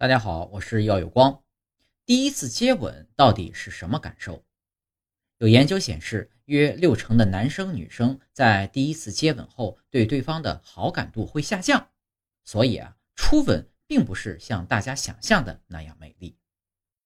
大家好，我是耀有光，第一次接吻到底是什么感受？有研究显示，约六成的男生女生在第一次接吻后，对对方的好感度会下降。所以啊，初吻并不是像大家想象的那样美丽。